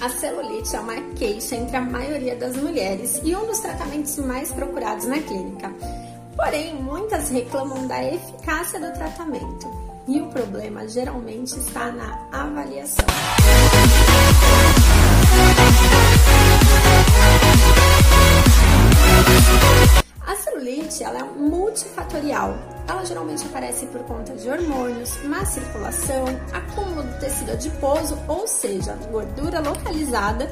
A celulite é uma queixa entre a maioria das mulheres e um dos tratamentos mais procurados na clínica. Porém, muitas reclamam da eficácia do tratamento e o problema geralmente está na avaliação. Multifatorial. Ela geralmente aparece por conta de hormônios, má circulação, acúmulo do tecido adiposo, ou seja, gordura localizada,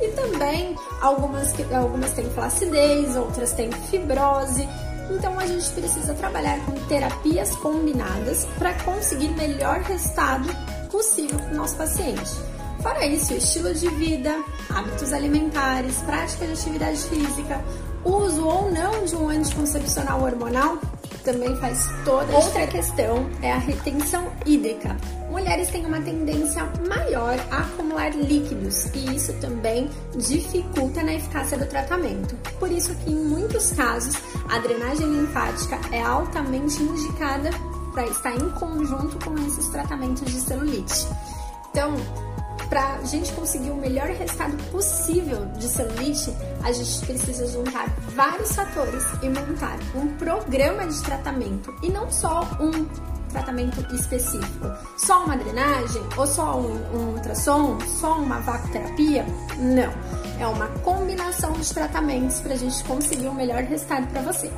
e também algumas, algumas têm flacidez, outras têm fibrose. Então a gente precisa trabalhar com terapias combinadas para conseguir melhor resultado possível para o nosso paciente. Fora isso, estilo de vida, hábitos alimentares, prática de atividade física, uso ou não de um anticoncepcional hormonal também faz toda a Outra questão é a retenção hídrica. Mulheres têm uma tendência maior a acumular líquidos e isso também dificulta na eficácia do tratamento. Por isso que em muitos casos a drenagem linfática é altamente indicada para estar em conjunto com esses tratamentos de celulite. Então, para a gente conseguir o melhor resultado possível de celulite, a gente precisa juntar vários fatores e montar um programa de tratamento e não só um tratamento específico. Só uma drenagem ou só um, um ultrassom, só uma vacoterapia? Não. É uma combinação de tratamentos para a gente conseguir o melhor resultado para você.